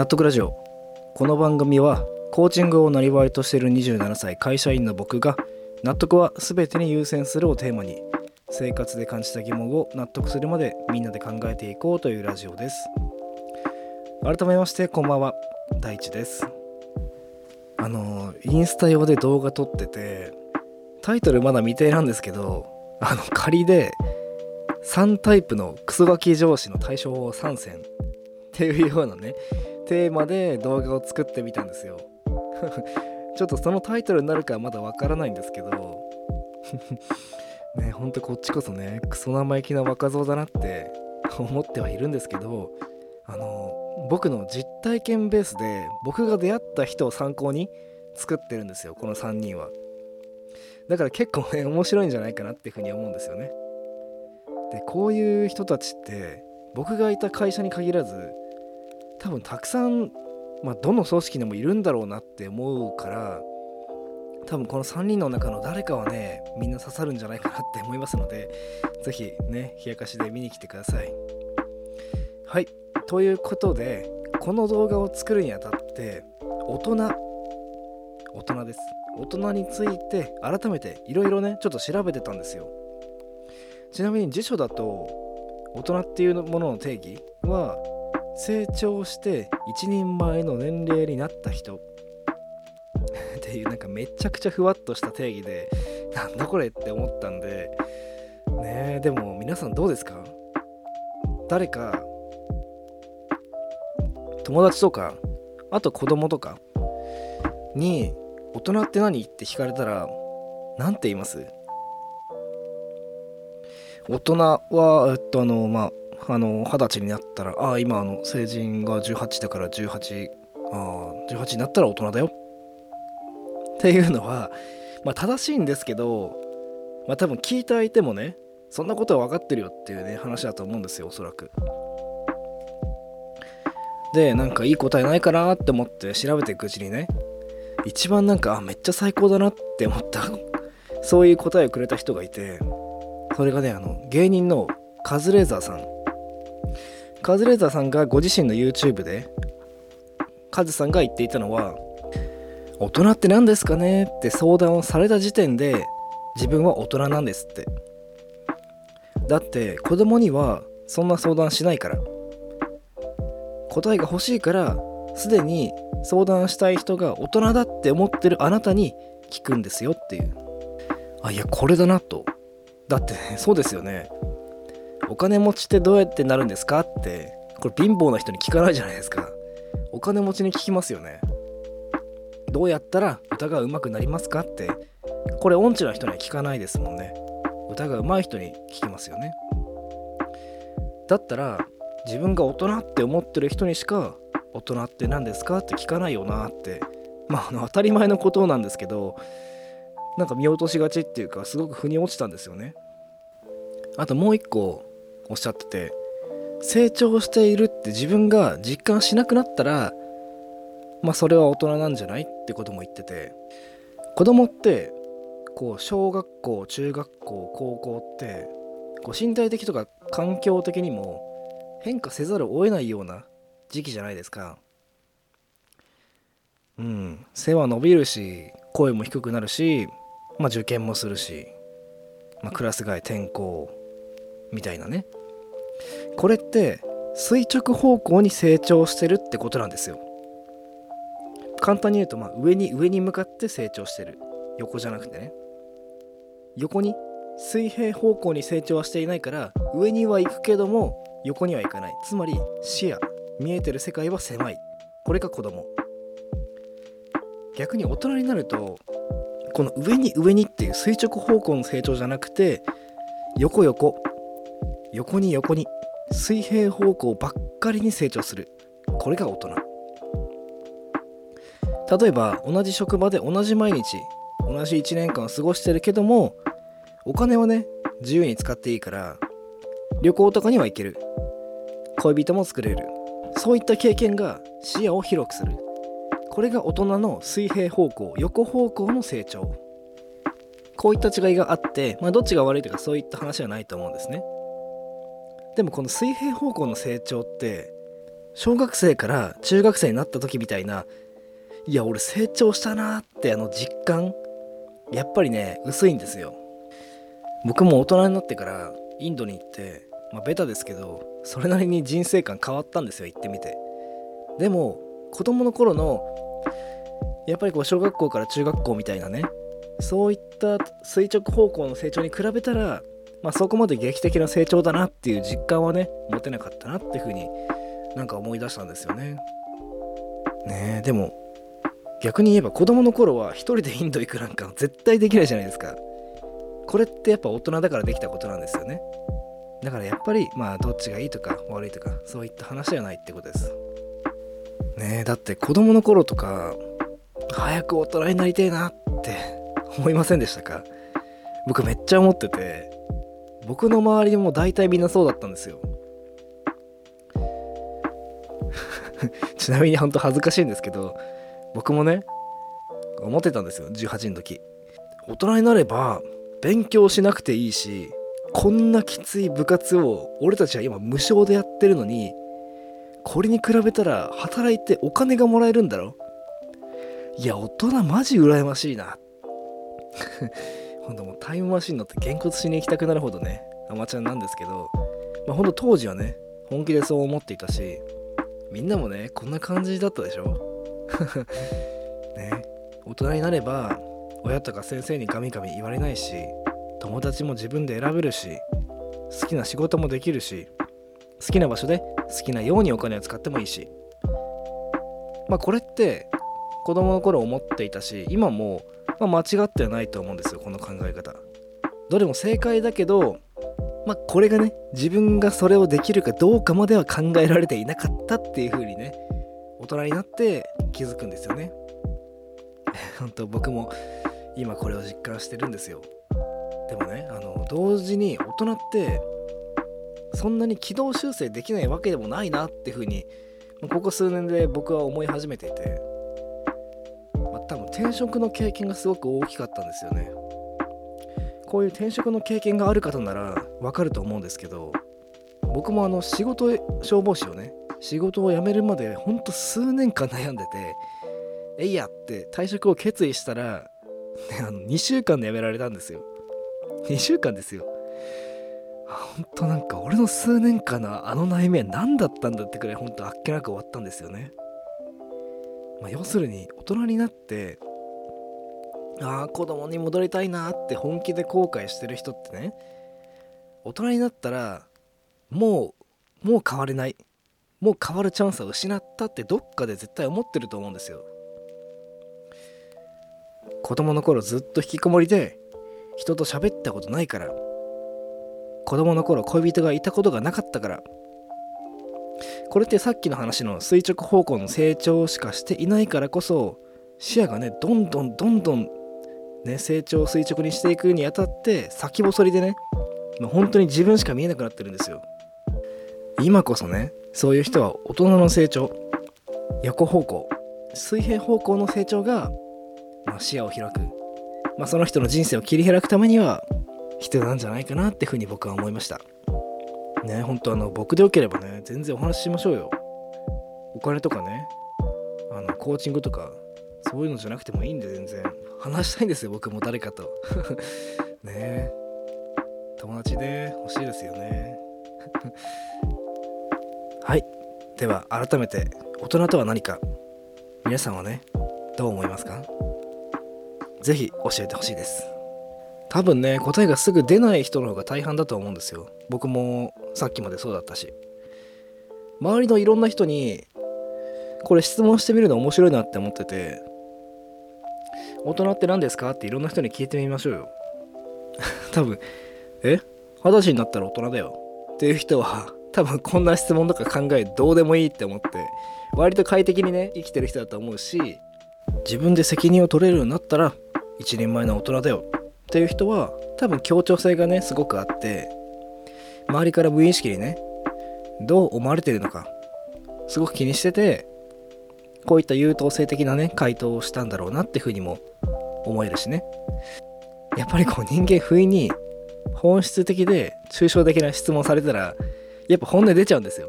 納得ラジオ。この番組はコーチングをなりわいとしている27歳会社員の僕が納得は全てに優先するをテーマに生活で感じた疑問を納得するまでみんなで考えていこうというラジオです。改めましてこんばんは。大地です。あのインスタ用で動画撮っててタイトルまだ未定なんですけどあの仮で3タイプのクソガキ上司の対処法3選っていうようなねテーマで動画を作ってみたんですよ。ちょっとそのタイトルになるかはまだわからないんですけど。ねほんとこっちこそねクソ生意気な若造だなって 思ってはいるんですけど。あの僕の実体験ベースで僕が出会った人を参考に作ってるんですよこの3人は。だから結構ね面白いんじゃないかなっていうふうに思うんですよね。でこういう人たちって僕がいた会社に限らず多分たくさん、まあ、どの組織でもいるんだろうなって思うから多分この3人の中の誰かはねみんな刺さるんじゃないかなって思いますので是非ね冷やかしで見に来てください。はい。ということでこの動画を作るにあたって大人大人です。大人について改めていろいろねちょっと調べてたんですよ。ちなみに辞書だと大人っていうものの定義は成長して一人前の年齢になった人。っていうなんかめちゃくちゃふわっとした定義でなんだこれって思ったんで。ねえでも皆さんどうですか？誰か友達とかあと子供とかに大人って何？って聞かれたら何て言います？大人はえっとあのまああの二十歳になったらああ今あの成人が18だから18ああ18になったら大人だよ。っていうのはまあ正しいんですけどまあ多分聞いた相手もねそんなことは分かってるよっていうね話だと思うんですよおそらく。でなんかいい答えないかなって思って調べていくうちにね一番なんかあめっちゃ最高だなって思ったそういう答えをくれた人がいてそれがねあの芸人のカズレーザーさん。カズレーザーさんがご自身の YouTube でカズさんが言っていたのは大人って何ですかね？って相談をされた時点で自分は大人なんですって。だって子供にはそんな相談しないから。答えが欲しいからすでに相談したい人が大人だって思ってるあなたに聞くんですよっていうあいやこれだなと。だってそうですよね。お金持ちってどうやってなるんですか？ってこれ貧乏な人に聞かないじゃないですか。お金持ちに聞きますよね。どうやったら歌が上手くなりますか？って。これ音痴な人には聞かないですもんね。歌が上手い人に聞きますよね。だったら自分が大人って思ってる人にしか大人って何ですか？って聞かないよなって。まああの当たり前のことなんですけどなんか見落としがちっていうかすごく腑に落ちたんですよね。あともう一個おっしゃってて成長しているって自分が実感しなくなったらまあそれは大人なんじゃないってことも言ってて子供ってこう小学校中学校高校ってこう身体的とか環境的にも変化せざるを得ないような時期じゃないですか。うん。背は伸びるし声も低くなるしまあ受験もするし、まあ、クラス外転校みたいなね。これって垂直方向に成長してるってことなんですよ。簡単に言うと、まあ、上に上に向かって成長してる。横じゃなくてね。横に水平方向に成長はしていないから上には行くけども横には行かない。つまり視野見えてる世界は狭い。これが子供。逆に大人になるとこの上に上にっていう垂直方向の成長じゃなくて横横横に横に水平方向ばっかりに成長する。これが大人。例えば同じ職場で同じ毎日同じ1年間過ごしてるけどもお金はね自由に使っていいから旅行とかには行ける。恋人も作れる。そういった経験が視野を広くする。これが大人の水平方向横方向の成長。こういった違いがあって、まあ、どっちが悪いとかそういった話はないと思うんですね。でもこの水平方向の成長って小学生から中学生になった時みたいないや俺成長したなってあの実感やっぱりね薄いんですよ。僕も大人になってからインドに行ってまあベタですけどそれなりに人生観変わったんですよ行ってみて。でも子供の頃のやっぱりこう小学校から中学校みたいなねそういった垂直方向の成長に比べたら、まあ、そこまで劇的な成長だなっていう実感はね持てなかったなっていうふうになんか思い出したんですよね。ねえでも逆に言えば子供の頃は一人でインド行くなんか絶対できないじゃないですか。これってやっぱ大人だからできたことなんですよね。だからやっぱりまあどっちがいいとか悪いとかそういった話ではないってことです。ねえだって子供の頃とか早く大人になりたいなって思いませんでしたか？僕めっちゃ思ってて僕の周りも大体みんなそうだったんですよ。ちなみにほんと恥ずかしいんですけど僕もね思ってたんですよ18の時。大人になれば勉強しなくていいしこんなきつい部活を俺たちは今無償でやってるのにこれに比べたら働いてお金がもらえるんだろいや大人マジ羨ましいな。ほんともうタイムマシン乗ってげんこつしに行きたくなるほどねアマチュアなんですけどまあほんと当時はね本気でそう思っていたしみんなもねこんな感じだったでしょ？ね。大人になれば親とか先生にガミガミ言われないし友達も自分で選べるし好きな仕事もできるし好きな場所で好きなようにお金を使ってもいいし。まあこれって子供の頃思っていたし今も、まあ、間違ってはないと思うんですよこの考え方。どれも正解だけどまあこれがね自分がそれをできるかどうかまでは考えられていなかったっていう風にね大人になって気づくんですよね。本当僕も今これを実感してるんですよ。でもねあの同時に大人ってそんなに軌道修正できないわけでもないなっていうふうにここ数年で僕は思い始めていて、転職の経験がすごく大きかったんですよね。こういう転職の経験がある方ならわかると思うんですけど僕もあの仕事消防士をね仕事を辞めるまでほんと数年間悩んでてえいやって退職を決意したら、ね、あの2週間で辞められたんですよ。2週間ですよ。本当なんか俺の数年間のあの悩みは何だったんだってくらい本当あっけなく終わったんですよね。まあ、要するに大人になってああ子供に戻りたいなって本気で後悔してる人ってね大人になったらもうもう変われない。もう変わるチャンスを失ったってどっかで絶対思ってると思うんですよ。子供の頃ずっと引きこもりで人と喋ったことないから。子供の頃恋人がいたことがなかったから。これってさっきの話の垂直方向の成長しかしていないからこそ視野がねどんどんどんどんね成長を垂直にしていくにあたって先細りでね、まあ、本当に自分しか見えなくなってるんですよ。今こそねそういう人は大人の成長横方向水平方向の成長が、まあ、視野を開く、まあ、その人の人生を切り開くためには必要なんじゃないかなっていうふうに僕は思いました。ね本当あの僕でよければね全然お話ししましょうよ。お金とかねあのコーチングとかそういうのじゃなくてもいいんで全然。話したいんですよ僕も誰かと。ね友達で欲しいですよね。はい。では改めて大人とは何か。皆さんはねどう思いますか？是非教えてほしいです。多分ね答えがすぐ出ない人の方が大半だと思うんですよ。僕もさっきまでそうだったし。周りのいろんな人にこれ質問してみるの面白いなって思ってて大人って何ですか？っていろんな人に聞いてみましょうよ。多分え？二十歳になったら大人だよ。っていう人は多分こんな質問とか考えどうでもいいって思って割と快適にね生きてる人だと思うし自分で責任を取れるようになったら一人前の大人だよ。っていう人は多分協調性がねすごくあって周りから無意識にねどう思われてるのかすごく気にしててこういった優等生的なね回答をしたんだろうなっていうふうにも思えるしね。やっぱりこう人間不意に本質的で抽象的な質問されたらやっぱ本音出ちゃうんですよ。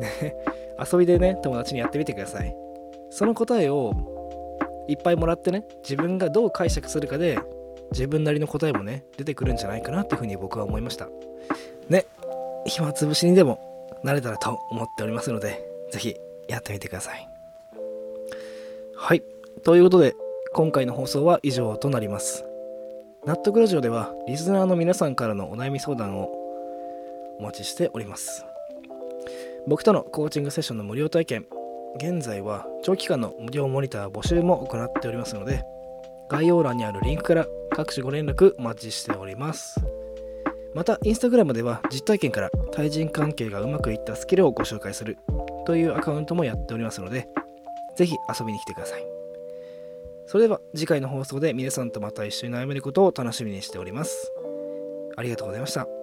ね遊びでね友達にやってみてください。その答えをいっぱいもらってね自分がどう解釈するかで自分なりの答えもね出てくるんじゃないかなっていうふうに僕は思いました。ね暇つぶしにでもなれたらと思っておりますので是非やってみてください。はい。ということで今回の放送は以上となります。納得ラジオではリスナーの皆さんからのお悩み相談をお待ちしております。僕とのコーチングセッションの無料体験現在は長期間の無料モニター募集も行っておりますので概要欄にあるリンクから各種ご連絡お待ちしております。またインスタグラムでは実体験から対人関係がうまくいったスキルをご紹介するというアカウントもやっておりますのでぜひ遊びに来てください。それでは次回の放送で皆さんとまた一緒に悩めることを楽しみにしております。ありがとうございました。